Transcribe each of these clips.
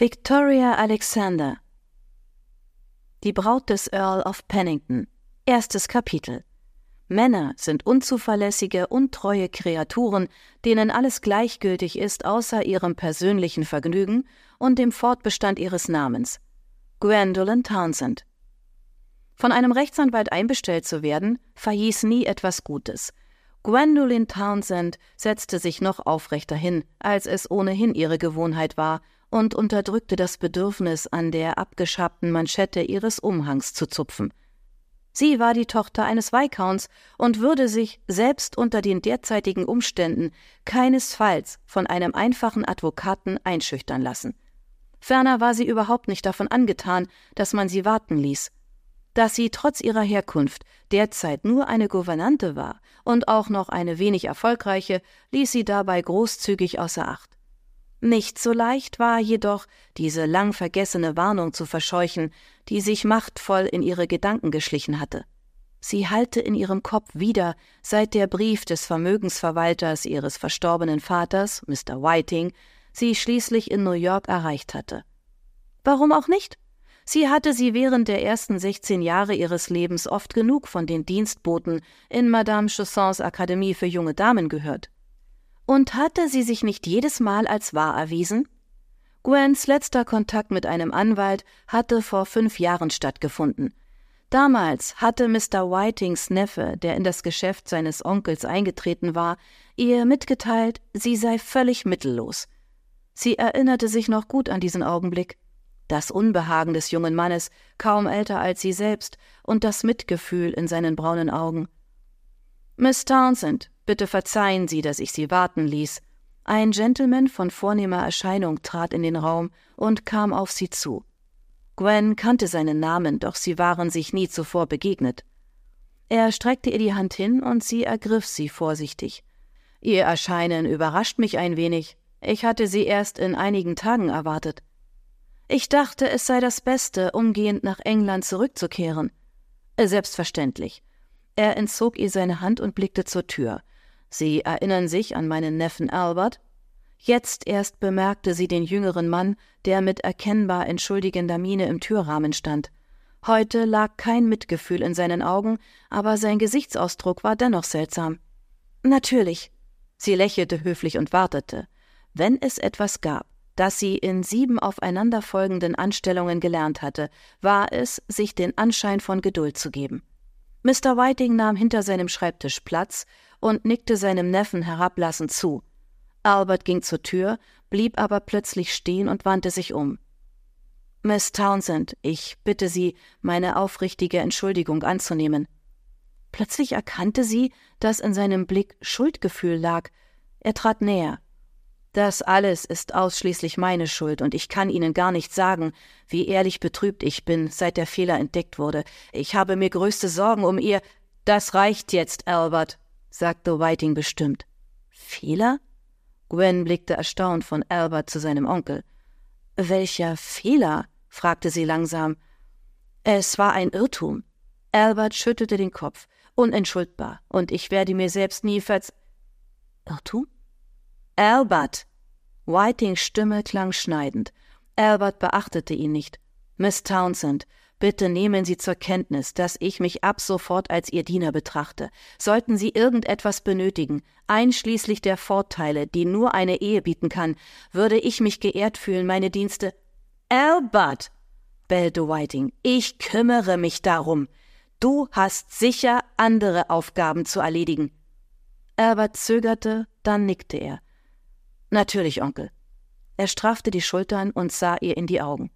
Victoria Alexander Die Braut des Earl of Pennington Erstes Kapitel Männer sind unzuverlässige, untreue Kreaturen, denen alles gleichgültig ist außer ihrem persönlichen Vergnügen und dem Fortbestand ihres Namens. Gwendolyn Townsend Von einem Rechtsanwalt einbestellt zu werden, verhieß nie etwas Gutes. Gwendolyn Townsend setzte sich noch aufrechter hin, als es ohnehin ihre Gewohnheit war, und unterdrückte das Bedürfnis, an der abgeschabten Manschette ihres Umhangs zu zupfen. Sie war die Tochter eines Viscounts und würde sich, selbst unter den derzeitigen Umständen, keinesfalls von einem einfachen Advokaten einschüchtern lassen. Ferner war sie überhaupt nicht davon angetan, dass man sie warten ließ. Dass sie trotz ihrer Herkunft derzeit nur eine Gouvernante war und auch noch eine wenig erfolgreiche, ließ sie dabei großzügig außer Acht. Nicht so leicht war jedoch, diese lang vergessene Warnung zu verscheuchen, die sich machtvoll in ihre Gedanken geschlichen hatte. Sie hallte in ihrem Kopf wieder, seit der Brief des Vermögensverwalters ihres verstorbenen Vaters, Mr. Whiting, sie schließlich in New York erreicht hatte. Warum auch nicht? Sie hatte sie während der ersten 16 Jahre ihres Lebens oft genug von den Dienstboten in Madame Chaussons Akademie für junge Damen gehört. Und hatte sie sich nicht jedes Mal als wahr erwiesen? Gwens letzter Kontakt mit einem Anwalt hatte vor fünf Jahren stattgefunden. Damals hatte Mr. Whitings Neffe, der in das Geschäft seines Onkels eingetreten war, ihr mitgeteilt, sie sei völlig mittellos. Sie erinnerte sich noch gut an diesen Augenblick. Das Unbehagen des jungen Mannes, kaum älter als sie selbst, und das Mitgefühl in seinen braunen Augen. Miss Townsend, Bitte verzeihen Sie, dass ich Sie warten ließ. Ein Gentleman von vornehmer Erscheinung trat in den Raum und kam auf sie zu. Gwen kannte seinen Namen, doch sie waren sich nie zuvor begegnet. Er streckte ihr die Hand hin und sie ergriff sie vorsichtig. Ihr Erscheinen überrascht mich ein wenig. Ich hatte Sie erst in einigen Tagen erwartet. Ich dachte, es sei das Beste, umgehend nach England zurückzukehren. Selbstverständlich. Er entzog ihr seine Hand und blickte zur Tür. Sie erinnern sich an meinen Neffen Albert? Jetzt erst bemerkte sie den jüngeren Mann, der mit erkennbar entschuldigender Miene im Türrahmen stand. Heute lag kein Mitgefühl in seinen Augen, aber sein Gesichtsausdruck war dennoch seltsam. Natürlich. Sie lächelte höflich und wartete. Wenn es etwas gab, das sie in sieben aufeinanderfolgenden Anstellungen gelernt hatte, war es, sich den Anschein von Geduld zu geben. Mr. Whiting nahm hinter seinem Schreibtisch Platz und nickte seinem Neffen herablassend zu. Albert ging zur Tür, blieb aber plötzlich stehen und wandte sich um. Miss Townsend, ich bitte Sie, meine aufrichtige Entschuldigung anzunehmen. Plötzlich erkannte sie, dass in seinem Blick Schuldgefühl lag. Er trat näher. Das alles ist ausschließlich meine Schuld, und ich kann Ihnen gar nicht sagen, wie ehrlich betrübt ich bin, seit der Fehler entdeckt wurde. Ich habe mir größte Sorgen um Ihr. Das reicht jetzt, Albert, sagte Whiting bestimmt. Fehler? Gwen blickte erstaunt von Albert zu seinem Onkel. Welcher Fehler? fragte sie langsam. Es war ein Irrtum. Albert schüttelte den Kopf. Unentschuldbar. Und ich werde mir selbst nie verz. Irrtum? Albert! Whitings Stimme klang schneidend. Albert beachtete ihn nicht. Miss Townsend, Bitte nehmen Sie zur Kenntnis, dass ich mich ab sofort als Ihr Diener betrachte. Sollten Sie irgendetwas benötigen, einschließlich der Vorteile, die nur eine Ehe bieten kann, würde ich mich geehrt fühlen, meine Dienste. Albert! bellte Whiting, ich kümmere mich darum. Du hast sicher andere Aufgaben zu erledigen. Albert zögerte, dann nickte er. Natürlich, Onkel. Er straffte die Schultern und sah ihr in die Augen.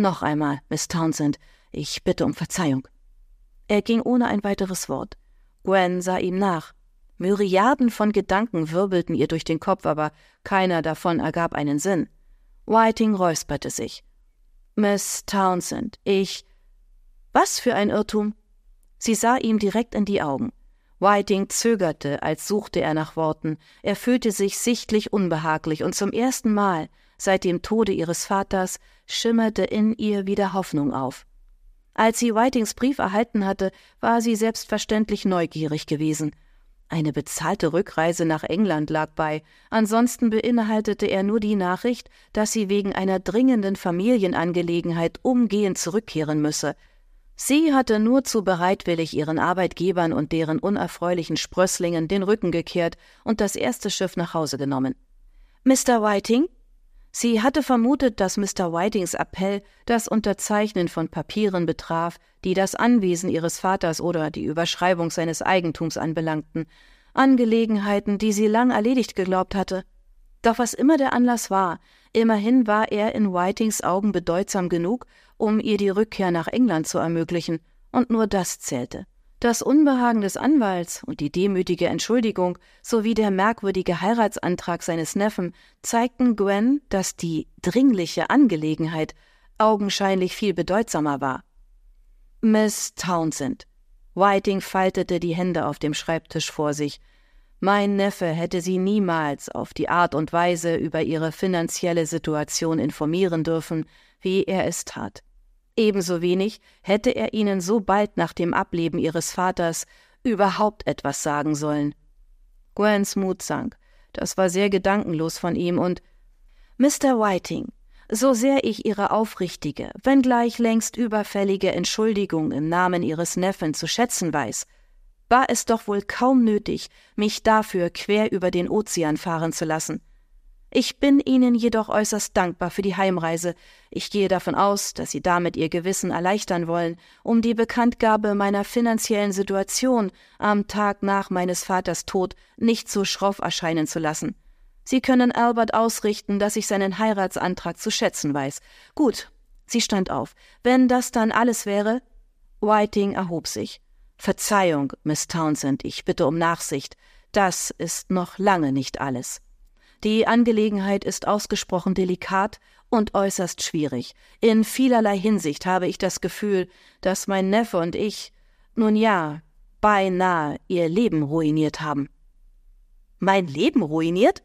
Noch einmal, Miss Townsend, ich bitte um Verzeihung. Er ging ohne ein weiteres Wort. Gwen sah ihm nach. Myriaden von Gedanken wirbelten ihr durch den Kopf, aber keiner davon ergab einen Sinn. Whiting räusperte sich. Miss Townsend, ich. Was für ein Irrtum? Sie sah ihm direkt in die Augen. Whiting zögerte, als suchte er nach Worten. Er fühlte sich sichtlich unbehaglich und zum ersten Mal Seit dem Tode ihres Vaters schimmerte in ihr wieder Hoffnung auf. Als sie Whitings Brief erhalten hatte, war sie selbstverständlich neugierig gewesen. Eine bezahlte Rückreise nach England lag bei, ansonsten beinhaltete er nur die Nachricht, dass sie wegen einer dringenden Familienangelegenheit umgehend zurückkehren müsse. Sie hatte nur zu bereitwillig ihren Arbeitgebern und deren unerfreulichen Sprösslingen den Rücken gekehrt und das erste Schiff nach Hause genommen. Mr. Whiting? Sie hatte vermutet, dass Mr. Whitings Appell das Unterzeichnen von Papieren betraf, die das Anwesen ihres Vaters oder die Überschreibung seines Eigentums anbelangten, Angelegenheiten, die sie lang erledigt geglaubt hatte. Doch was immer der Anlass war, immerhin war er in Whitings Augen bedeutsam genug, um ihr die Rückkehr nach England zu ermöglichen, und nur das zählte. Das Unbehagen des Anwalts und die demütige Entschuldigung sowie der merkwürdige Heiratsantrag seines Neffen zeigten Gwen, dass die dringliche Angelegenheit augenscheinlich viel bedeutsamer war. Miss Townsend. Whiting faltete die Hände auf dem Schreibtisch vor sich. Mein Neffe hätte sie niemals auf die Art und Weise über ihre finanzielle Situation informieren dürfen, wie er es tat. Ebenso wenig hätte er ihnen so bald nach dem Ableben ihres Vaters überhaupt etwas sagen sollen. Gwens Mut sank. Das war sehr gedankenlos von ihm und Mr. Whiting, so sehr ich Ihre aufrichtige, wenngleich längst überfällige Entschuldigung im Namen Ihres Neffen zu schätzen weiß, war es doch wohl kaum nötig, mich dafür quer über den Ozean fahren zu lassen. Ich bin Ihnen jedoch äußerst dankbar für die Heimreise. Ich gehe davon aus, dass Sie damit Ihr Gewissen erleichtern wollen, um die Bekanntgabe meiner finanziellen Situation am Tag nach meines Vaters Tod nicht so schroff erscheinen zu lassen. Sie können Albert ausrichten, dass ich seinen Heiratsantrag zu schätzen weiß. Gut. Sie stand auf. Wenn das dann alles wäre. Whiting erhob sich. Verzeihung, Miss Townsend, ich bitte um Nachsicht. Das ist noch lange nicht alles. Die Angelegenheit ist ausgesprochen delikat und äußerst schwierig. In vielerlei Hinsicht habe ich das Gefühl, dass mein Neffe und ich, nun ja, beinahe ihr Leben ruiniert haben. Mein Leben ruiniert?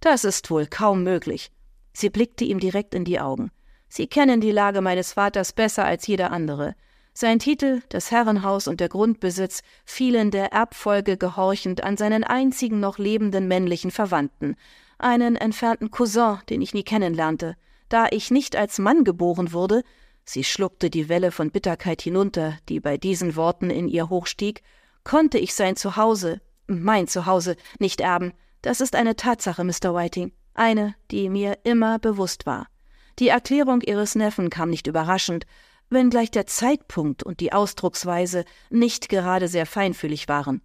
Das ist wohl kaum möglich. Sie blickte ihm direkt in die Augen. Sie kennen die Lage meines Vaters besser als jeder andere. Sein Titel, das Herrenhaus und der Grundbesitz fielen der Erbfolge gehorchend an seinen einzigen noch lebenden männlichen Verwandten, einen entfernten Cousin, den ich nie kennenlernte. Da ich nicht als Mann geboren wurde, sie schluckte die Welle von Bitterkeit hinunter, die bei diesen Worten in ihr hochstieg, konnte ich sein Zuhause, mein Zuhause, nicht erben, das ist eine Tatsache, Mr. Whiting, eine, die mir immer bewusst war. Die Erklärung Ihres Neffen kam nicht überraschend, wenngleich der Zeitpunkt und die Ausdrucksweise nicht gerade sehr feinfühlig waren.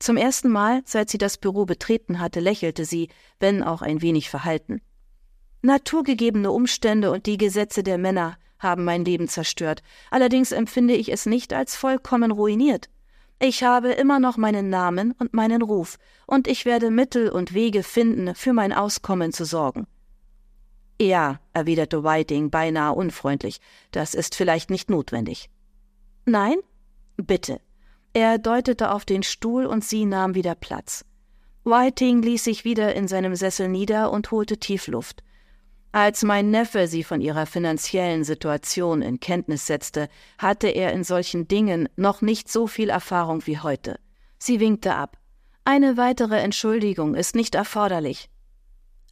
Zum ersten Mal, seit sie das Büro betreten hatte, lächelte sie, wenn auch ein wenig verhalten. Naturgegebene Umstände und die Gesetze der Männer haben mein Leben zerstört, allerdings empfinde ich es nicht als vollkommen ruiniert. Ich habe immer noch meinen Namen und meinen Ruf, und ich werde Mittel und Wege finden, für mein Auskommen zu sorgen. Ja, erwiderte Whiting beinahe unfreundlich, das ist vielleicht nicht notwendig. Nein? Bitte. Er deutete auf den Stuhl und sie nahm wieder Platz. Whiting ließ sich wieder in seinem Sessel nieder und holte tief Luft. Als mein Neffe sie von ihrer finanziellen Situation in Kenntnis setzte, hatte er in solchen Dingen noch nicht so viel Erfahrung wie heute. Sie winkte ab. Eine weitere Entschuldigung ist nicht erforderlich.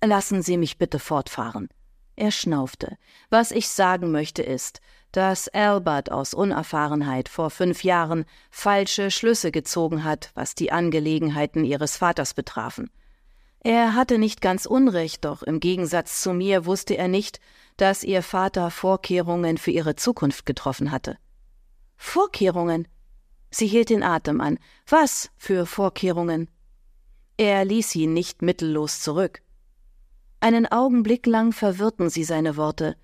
Lassen Sie mich bitte fortfahren. Er schnaufte. Was ich sagen möchte ist, dass Albert aus Unerfahrenheit vor fünf Jahren falsche Schlüsse gezogen hat, was die Angelegenheiten ihres Vaters betrafen. Er hatte nicht ganz Unrecht, doch im Gegensatz zu mir wusste er nicht, dass ihr Vater Vorkehrungen für ihre Zukunft getroffen hatte. Vorkehrungen? Sie hielt den Atem an. Was für Vorkehrungen? Er ließ sie nicht mittellos zurück. Einen Augenblick lang verwirrten sie seine Worte.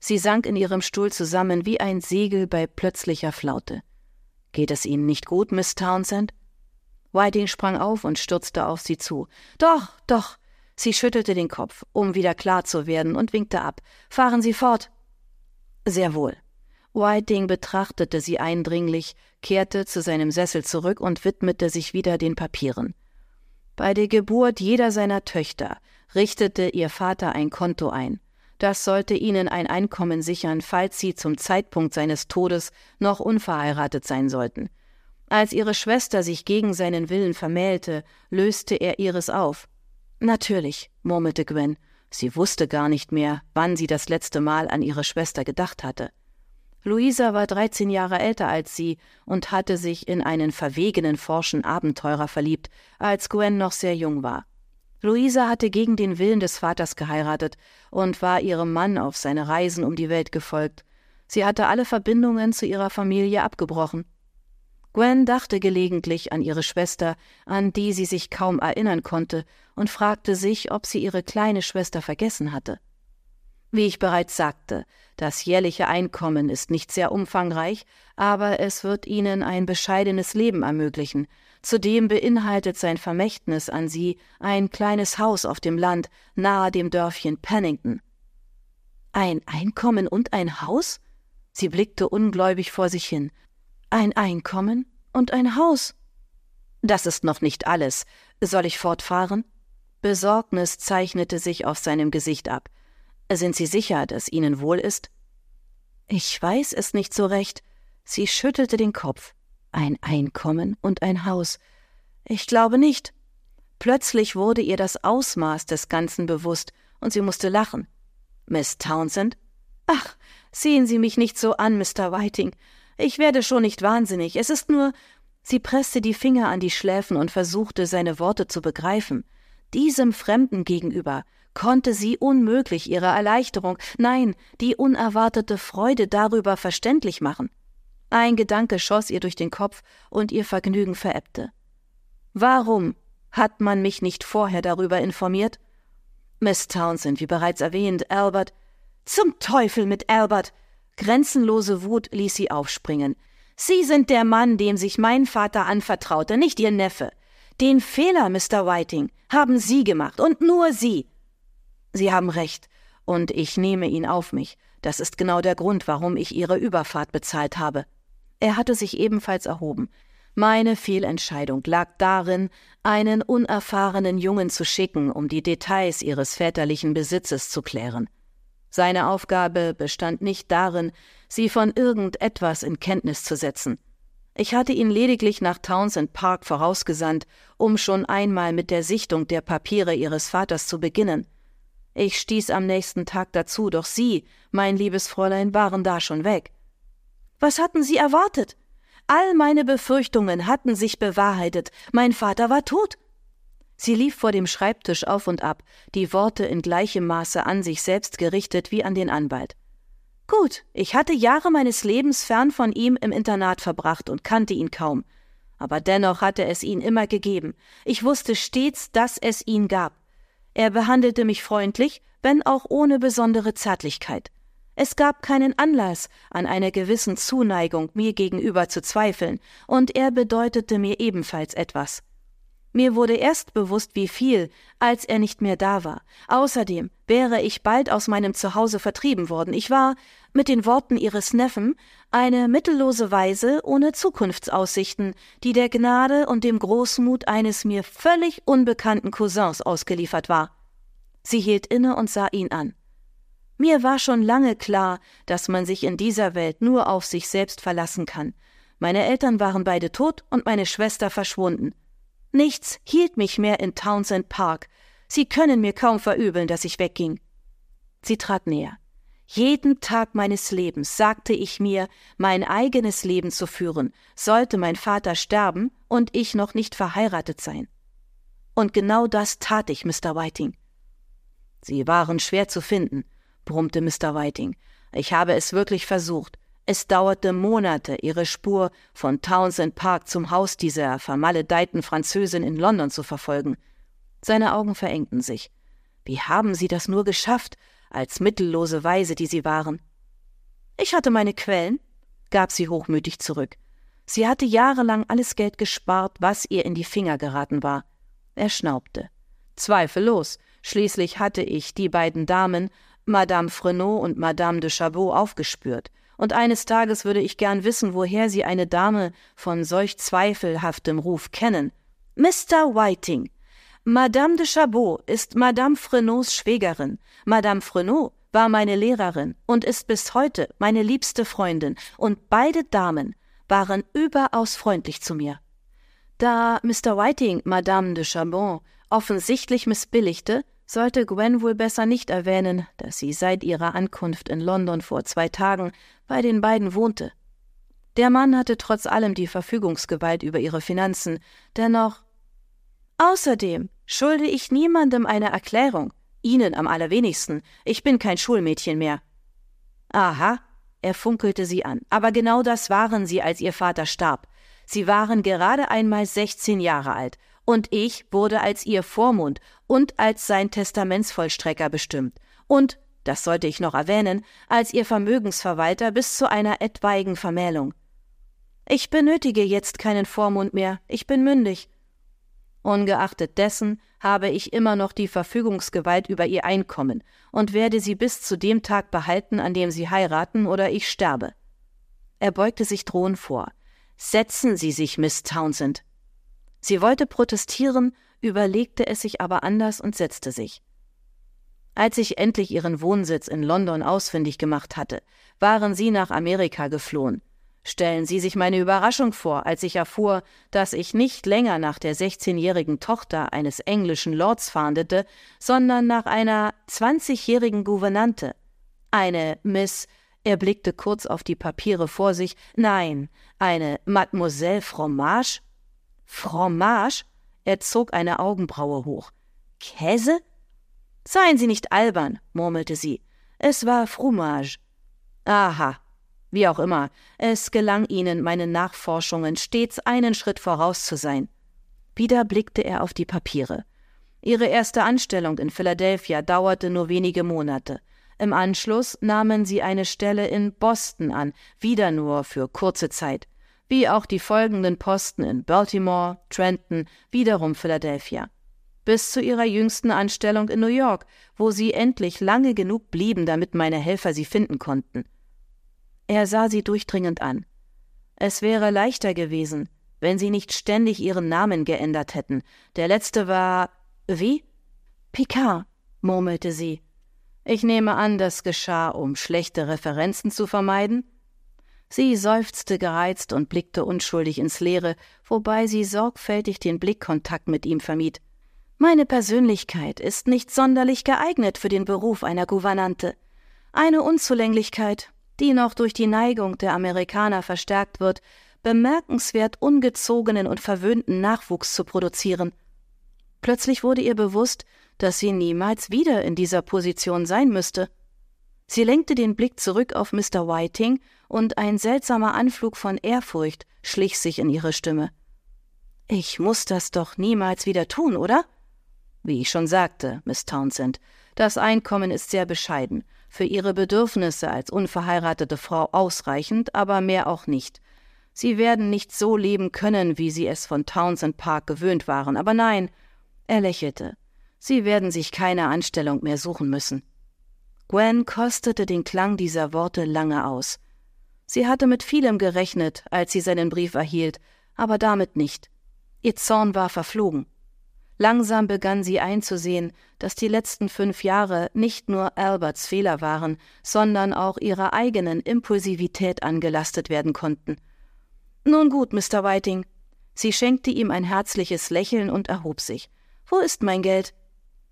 Sie sank in ihrem Stuhl zusammen wie ein Segel bei plötzlicher Flaute. Geht es Ihnen nicht gut, Miss Townsend? Whiting sprang auf und stürzte auf sie zu. Doch, doch. Sie schüttelte den Kopf, um wieder klar zu werden, und winkte ab. Fahren Sie fort. Sehr wohl. Whiting betrachtete sie eindringlich, kehrte zu seinem Sessel zurück und widmete sich wieder den Papieren. Bei der Geburt jeder seiner Töchter richtete ihr Vater ein Konto ein. Das sollte ihnen ein Einkommen sichern, falls sie zum Zeitpunkt seines Todes noch unverheiratet sein sollten. Als ihre Schwester sich gegen seinen Willen vermählte, löste er ihres auf. Natürlich, murmelte Gwen. Sie wusste gar nicht mehr, wann sie das letzte Mal an ihre Schwester gedacht hatte. Luisa war dreizehn Jahre älter als sie und hatte sich in einen verwegenen, forschen Abenteurer verliebt, als Gwen noch sehr jung war. Luisa hatte gegen den Willen des Vaters geheiratet und war ihrem Mann auf seine Reisen um die Welt gefolgt. Sie hatte alle Verbindungen zu ihrer Familie abgebrochen. Gwen dachte gelegentlich an ihre Schwester, an die sie sich kaum erinnern konnte, und fragte sich, ob sie ihre kleine Schwester vergessen hatte. Wie ich bereits sagte, das jährliche Einkommen ist nicht sehr umfangreich, aber es wird ihnen ein bescheidenes Leben ermöglichen. Zudem beinhaltet sein Vermächtnis an sie ein kleines Haus auf dem Land nahe dem Dörfchen Pennington. Ein Einkommen und ein Haus? Sie blickte ungläubig vor sich hin. Ein Einkommen und ein Haus. Das ist noch nicht alles. Soll ich fortfahren? Besorgnis zeichnete sich auf seinem Gesicht ab. Sind Sie sicher, dass Ihnen wohl ist? Ich weiß es nicht so recht. Sie schüttelte den Kopf. Ein Einkommen und ein Haus. Ich glaube nicht. Plötzlich wurde ihr das Ausmaß des Ganzen bewusst, und sie musste lachen. Miss Townsend? Ach, sehen Sie mich nicht so an, Mr. Whiting. Ich werde schon nicht wahnsinnig. Es ist nur. Sie presste die Finger an die Schläfen und versuchte, seine Worte zu begreifen. Diesem Fremden gegenüber konnte sie unmöglich ihre Erleichterung, nein, die unerwartete Freude darüber verständlich machen. Ein Gedanke schoss ihr durch den Kopf und ihr Vergnügen verebbte. Warum hat man mich nicht vorher darüber informiert? Miss Townsend, wie bereits erwähnt, Albert. Zum Teufel mit Albert! Grenzenlose Wut ließ sie aufspringen. Sie sind der Mann, dem sich mein Vater anvertraute, nicht Ihr Neffe. Den Fehler, Mr. Whiting, haben Sie gemacht und nur Sie. Sie haben recht, und ich nehme ihn auf mich. Das ist genau der Grund, warum ich Ihre Überfahrt bezahlt habe. Er hatte sich ebenfalls erhoben. Meine Fehlentscheidung lag darin, einen unerfahrenen Jungen zu schicken, um die Details ihres väterlichen Besitzes zu klären. Seine Aufgabe bestand nicht darin, sie von irgendetwas in Kenntnis zu setzen. Ich hatte ihn lediglich nach Townsend Park vorausgesandt, um schon einmal mit der Sichtung der Papiere ihres Vaters zu beginnen. Ich stieß am nächsten Tag dazu, doch Sie, mein liebes Fräulein, waren da schon weg. Was hatten Sie erwartet? All meine Befürchtungen hatten sich bewahrheitet. Mein Vater war tot. Sie lief vor dem Schreibtisch auf und ab, die Worte in gleichem Maße an sich selbst gerichtet wie an den Anwalt. Gut, ich hatte Jahre meines Lebens fern von ihm im Internat verbracht und kannte ihn kaum. Aber dennoch hatte es ihn immer gegeben. Ich wusste stets, dass es ihn gab. Er behandelte mich freundlich, wenn auch ohne besondere Zärtlichkeit. Es gab keinen Anlass, an einer gewissen Zuneigung mir gegenüber zu zweifeln, und er bedeutete mir ebenfalls etwas. Mir wurde erst bewusst, wie viel, als er nicht mehr da war. Außerdem wäre ich bald aus meinem Zuhause vertrieben worden. Ich war, mit den Worten ihres Neffen, eine mittellose Weise ohne Zukunftsaussichten, die der Gnade und dem Großmut eines mir völlig unbekannten Cousins ausgeliefert war. Sie hielt inne und sah ihn an. Mir war schon lange klar, dass man sich in dieser Welt nur auf sich selbst verlassen kann. Meine Eltern waren beide tot und meine Schwester verschwunden. Nichts hielt mich mehr in Townsend Park. Sie können mir kaum verübeln, dass ich wegging. Sie trat näher. Jeden Tag meines Lebens sagte ich mir, mein eigenes Leben zu führen, sollte mein Vater sterben und ich noch nicht verheiratet sein. Und genau das tat ich, Mr. Whiting. Sie waren schwer zu finden, brummte Mr. Whiting. Ich habe es wirklich versucht. Es dauerte Monate, ihre Spur von Townsend Park zum Haus dieser vermaledeiten Französin in London zu verfolgen. Seine Augen verengten sich. Wie haben Sie das nur geschafft, als mittellose Weise, die Sie waren? Ich hatte meine Quellen, gab sie hochmütig zurück. Sie hatte jahrelang alles Geld gespart, was ihr in die Finger geraten war. Er schnaubte. Zweifellos. Schließlich hatte ich die beiden Damen, Madame Frenot und Madame de Chabot, aufgespürt und eines Tages würde ich gern wissen, woher Sie eine Dame von solch zweifelhaftem Ruf kennen. Mr. Whiting. Madame de Chabot ist Madame Frenots Schwägerin. Madame Frenot war meine Lehrerin und ist bis heute meine liebste Freundin, und beide Damen waren überaus freundlich zu mir. Da Mr. Whiting Madame de Charbon offensichtlich missbilligte, sollte Gwen wohl besser nicht erwähnen, dass sie seit ihrer Ankunft in London vor zwei Tagen bei den beiden wohnte. Der Mann hatte trotz allem die Verfügungsgewalt über ihre Finanzen, dennoch Außerdem schulde ich niemandem eine Erklärung, Ihnen am allerwenigsten, ich bin kein Schulmädchen mehr. Aha, er funkelte sie an, aber genau das waren Sie, als Ihr Vater starb. Sie waren gerade einmal sechzehn Jahre alt, und ich wurde als Ihr Vormund und als sein Testamentsvollstrecker bestimmt, und, das sollte ich noch erwähnen, als Ihr Vermögensverwalter bis zu einer etwaigen Vermählung. Ich benötige jetzt keinen Vormund mehr, ich bin mündig. Ungeachtet dessen habe ich immer noch die Verfügungsgewalt über ihr Einkommen und werde sie bis zu dem Tag behalten, an dem sie heiraten oder ich sterbe. Er beugte sich drohend vor. Setzen Sie sich, Miss Townsend. Sie wollte protestieren, überlegte es sich aber anders und setzte sich. Als ich endlich ihren Wohnsitz in London ausfindig gemacht hatte, waren sie nach Amerika geflohen. Stellen Sie sich meine Überraschung vor, als ich erfuhr, dass ich nicht länger nach der 16-jährigen Tochter eines englischen Lords fahndete, sondern nach einer 20-jährigen Gouvernante. Eine Miss, er blickte kurz auf die Papiere vor sich, nein, eine Mademoiselle Fromage? Fromage? Er zog eine Augenbraue hoch. Käse? Seien Sie nicht albern, murmelte sie. Es war Fromage. Aha, wie auch immer, es gelang ihnen, meinen Nachforschungen stets einen Schritt voraus zu sein. Wieder blickte er auf die Papiere. Ihre erste Anstellung in Philadelphia dauerte nur wenige Monate. Im Anschluss nahmen sie eine Stelle in Boston an, wieder nur für kurze Zeit, wie auch die folgenden Posten in Baltimore, Trenton, wiederum Philadelphia. Bis zu ihrer jüngsten Anstellung in New York, wo sie endlich lange genug blieben, damit meine Helfer sie finden konnten. Er sah sie durchdringend an. Es wäre leichter gewesen, wenn sie nicht ständig ihren Namen geändert hätten. Der letzte war. Wie? Picard, murmelte sie. Ich nehme an, das geschah, um schlechte Referenzen zu vermeiden? Sie seufzte gereizt und blickte unschuldig ins Leere, wobei sie sorgfältig den Blickkontakt mit ihm vermied. Meine Persönlichkeit ist nicht sonderlich geeignet für den Beruf einer Gouvernante. Eine Unzulänglichkeit, die noch durch die Neigung der Amerikaner verstärkt wird, bemerkenswert ungezogenen und verwöhnten Nachwuchs zu produzieren. Plötzlich wurde ihr bewusst, dass sie niemals wieder in dieser Position sein müsste. Sie lenkte den Blick zurück auf Mr. Whiting, und ein seltsamer Anflug von Ehrfurcht schlich sich in ihre Stimme. Ich muss das doch niemals wieder tun, oder? Wie ich schon sagte, Miss Townsend, das Einkommen ist sehr bescheiden, für ihre Bedürfnisse als unverheiratete Frau ausreichend, aber mehr auch nicht. Sie werden nicht so leben können, wie sie es von Townsend Park gewöhnt waren, aber nein, er lächelte. Sie werden sich keine Anstellung mehr suchen müssen. Gwen kostete den Klang dieser Worte lange aus. Sie hatte mit vielem gerechnet, als sie seinen Brief erhielt, aber damit nicht. Ihr Zorn war verflogen. Langsam begann sie einzusehen, dass die letzten fünf Jahre nicht nur Alberts Fehler waren, sondern auch ihrer eigenen Impulsivität angelastet werden konnten. Nun gut, Mr. Whiting. Sie schenkte ihm ein herzliches Lächeln und erhob sich. Wo ist mein Geld?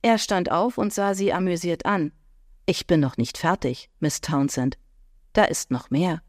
Er stand auf und sah sie amüsiert an. Ich bin noch nicht fertig, Miss Townsend. Da ist noch mehr.